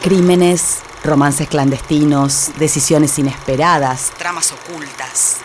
Crímenes, romances clandestinos, decisiones inesperadas, tramas ocultas.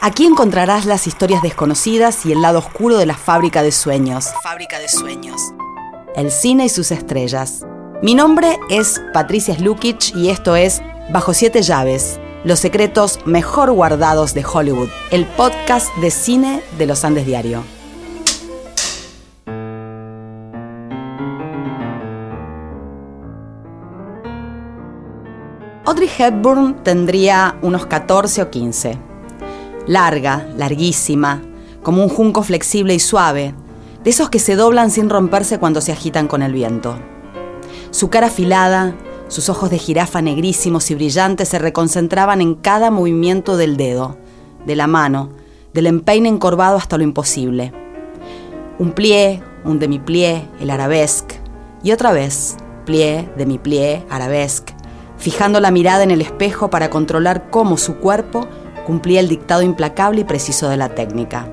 Aquí encontrarás las historias desconocidas y el lado oscuro de la fábrica de sueños. Fábrica de sueños. El cine y sus estrellas. Mi nombre es Patricia Slukic y esto es Bajo siete llaves, los secretos mejor guardados de Hollywood, el podcast de cine de los Andes Diario. Audrey Hepburn tendría unos 14 o 15. Larga, larguísima, como un junco flexible y suave, de esos que se doblan sin romperse cuando se agitan con el viento. Su cara afilada, sus ojos de jirafa negrísimos y brillantes se reconcentraban en cada movimiento del dedo, de la mano, del empeine encorvado hasta lo imposible. Un plié, un demi-plié, el arabesque, y otra vez, plié, demi-plié, arabesque, fijando la mirada en el espejo para controlar cómo su cuerpo cumplía el dictado implacable y preciso de la técnica.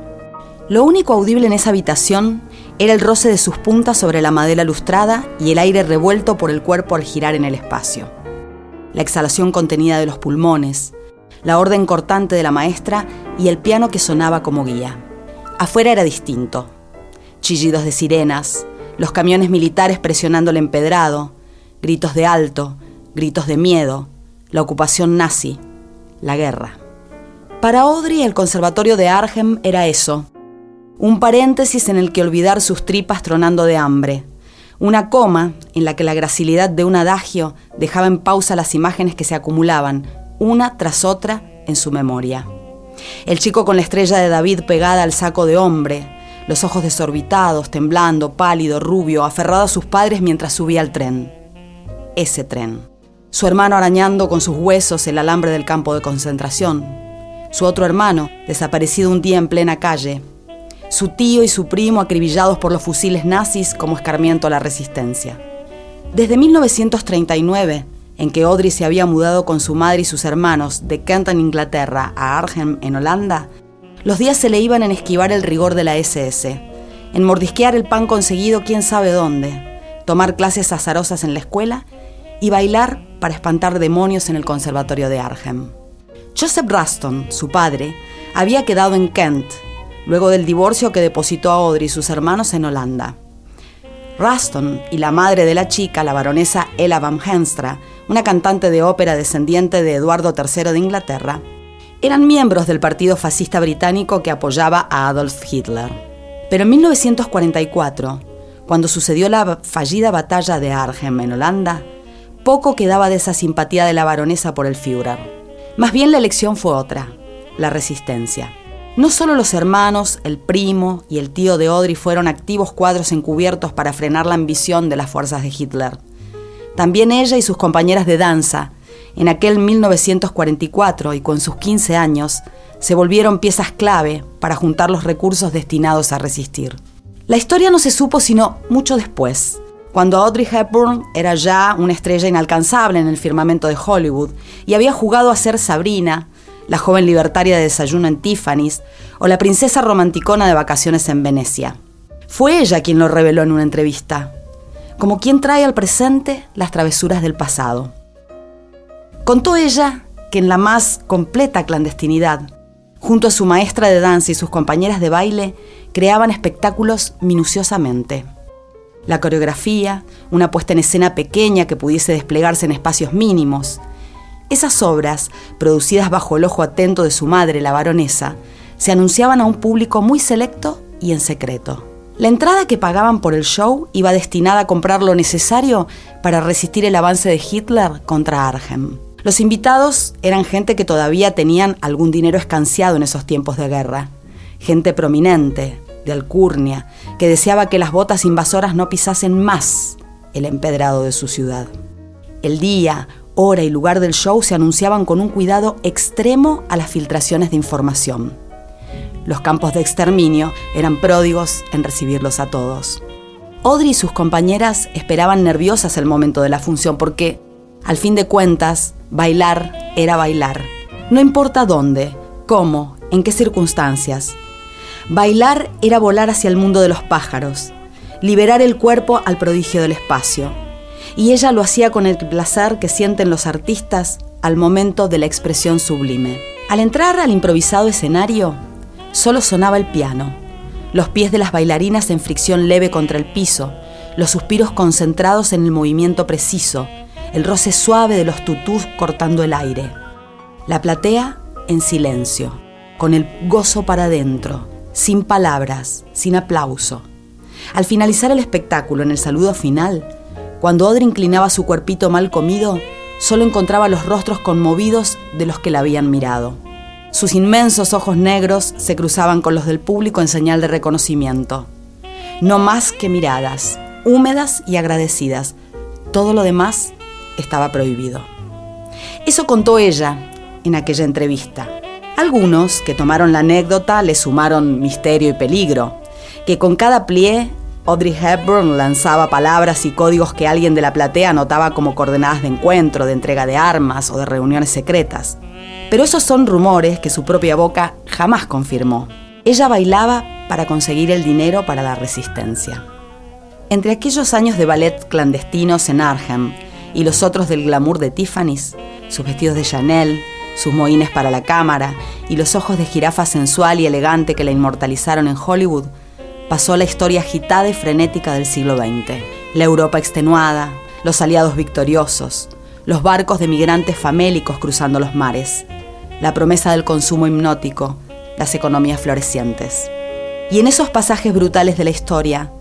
Lo único audible en esa habitación era el roce de sus puntas sobre la madera lustrada y el aire revuelto por el cuerpo al girar en el espacio. La exhalación contenida de los pulmones, la orden cortante de la maestra y el piano que sonaba como guía. Afuera era distinto. Chillidos de sirenas, los camiones militares presionando el empedrado, gritos de alto, gritos de miedo, la ocupación nazi, la guerra. Para Audrey el conservatorio de Arnhem era eso, un paréntesis en el que olvidar sus tripas tronando de hambre, una coma en la que la gracilidad de un adagio dejaba en pausa las imágenes que se acumulaban, una tras otra, en su memoria. El chico con la estrella de David pegada al saco de hombre, los ojos desorbitados, temblando, pálido, rubio, aferrado a sus padres mientras subía al tren. Ese tren su hermano arañando con sus huesos el alambre del campo de concentración, su otro hermano desaparecido un día en plena calle, su tío y su primo acribillados por los fusiles nazis como escarmiento a la resistencia. Desde 1939, en que Audrey se había mudado con su madre y sus hermanos de Kent en Inglaterra a Arnhem en Holanda, los días se le iban en esquivar el rigor de la SS, en mordisquear el pan conseguido quién sabe dónde, tomar clases azarosas en la escuela y bailar para espantar demonios en el Conservatorio de Arnhem. Joseph Ruston, su padre, había quedado en Kent, luego del divorcio que depositó a Audrey y sus hermanos en Holanda. Ruston y la madre de la chica, la baronesa Ella Van Henstra, una cantante de ópera descendiente de Eduardo III de Inglaterra, eran miembros del partido fascista británico que apoyaba a Adolf Hitler. Pero en 1944, cuando sucedió la fallida batalla de Arnhem en Holanda, poco quedaba de esa simpatía de la baronesa por el Führer. Más bien la elección fue otra, la resistencia. No solo los hermanos, el primo y el tío de Audrey fueron activos cuadros encubiertos para frenar la ambición de las fuerzas de Hitler. También ella y sus compañeras de danza, en aquel 1944 y con sus 15 años, se volvieron piezas clave para juntar los recursos destinados a resistir. La historia no se supo sino mucho después, cuando Audrey Hepburn era ya una estrella inalcanzable en el firmamento de Hollywood y había jugado a ser Sabrina, la joven libertaria de desayuno en Tiffany's, o la princesa romanticona de vacaciones en Venecia. Fue ella quien lo reveló en una entrevista, como quien trae al presente las travesuras del pasado. Contó ella que en la más completa clandestinidad, junto a su maestra de danza y sus compañeras de baile, creaban espectáculos minuciosamente la coreografía, una puesta en escena pequeña que pudiese desplegarse en espacios mínimos. Esas obras, producidas bajo el ojo atento de su madre, la baronesa, se anunciaban a un público muy selecto y en secreto. La entrada que pagaban por el show iba destinada a comprar lo necesario para resistir el avance de Hitler contra Arnhem. Los invitados eran gente que todavía tenían algún dinero escanciado en esos tiempos de guerra, gente prominente, de alcurnia, que deseaba que las botas invasoras no pisasen más el empedrado de su ciudad. El día, hora y lugar del show se anunciaban con un cuidado extremo a las filtraciones de información. Los campos de exterminio eran pródigos en recibirlos a todos. Audrey y sus compañeras esperaban nerviosas el momento de la función porque, al fin de cuentas, bailar era bailar. No importa dónde, cómo, en qué circunstancias. Bailar era volar hacia el mundo de los pájaros, liberar el cuerpo al prodigio del espacio. Y ella lo hacía con el placer que sienten los artistas al momento de la expresión sublime. Al entrar al improvisado escenario, solo sonaba el piano, los pies de las bailarinas en fricción leve contra el piso, los suspiros concentrados en el movimiento preciso, el roce suave de los tutús cortando el aire. La platea en silencio, con el gozo para adentro, sin palabras, sin aplauso. Al finalizar el espectáculo, en el saludo final, cuando Audrey inclinaba su cuerpito mal comido, solo encontraba los rostros conmovidos de los que la habían mirado. Sus inmensos ojos negros se cruzaban con los del público en señal de reconocimiento. No más que miradas, húmedas y agradecidas. Todo lo demás estaba prohibido. Eso contó ella en aquella entrevista. Algunos que tomaron la anécdota le sumaron misterio y peligro, que con cada plié Audrey Hepburn lanzaba palabras y códigos que alguien de la platea anotaba como coordenadas de encuentro, de entrega de armas o de reuniones secretas. Pero esos son rumores que su propia boca jamás confirmó. Ella bailaba para conseguir el dinero para la resistencia. Entre aquellos años de ballet clandestinos en Arnhem y los otros del glamour de Tiffany's, sus vestidos de Chanel, sus moines para la cámara y los ojos de jirafa sensual y elegante que la inmortalizaron en Hollywood, pasó la historia agitada y frenética del siglo XX. La Europa extenuada, los aliados victoriosos, los barcos de migrantes famélicos cruzando los mares, la promesa del consumo hipnótico, las economías florecientes. Y en esos pasajes brutales de la historia,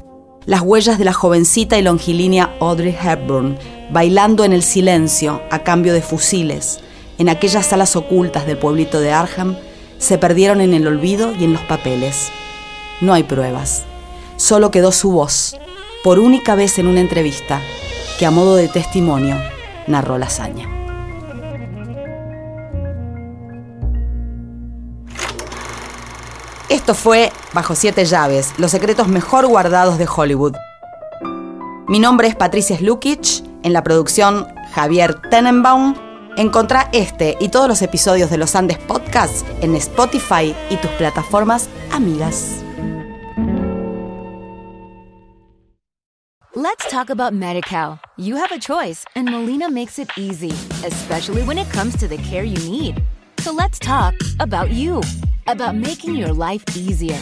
las huellas de la jovencita y longilínea Audrey Hepburn bailando en el silencio a cambio de fusiles, en aquellas salas ocultas del pueblito de Arham, se perdieron en el olvido y en los papeles. No hay pruebas. Solo quedó su voz, por única vez en una entrevista, que a modo de testimonio narró la hazaña. Esto fue Bajo Siete Llaves, los secretos mejor guardados de Hollywood. Mi nombre es Patricia Slukic, en la producción Javier Tenenbaum. Encontrá este y todos los episodios de los Andes Podcasts en Spotify y tus plataformas amigas. Let's talk about MediCal. You have a choice, and Molina makes it easy, especially when it comes to the care you need. So let's talk about you, about making your life easier,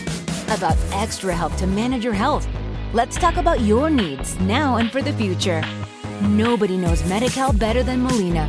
about extra help to manage your health. Let's talk about your needs now and for the future. Nobody knows Medi-Cal better than Molina.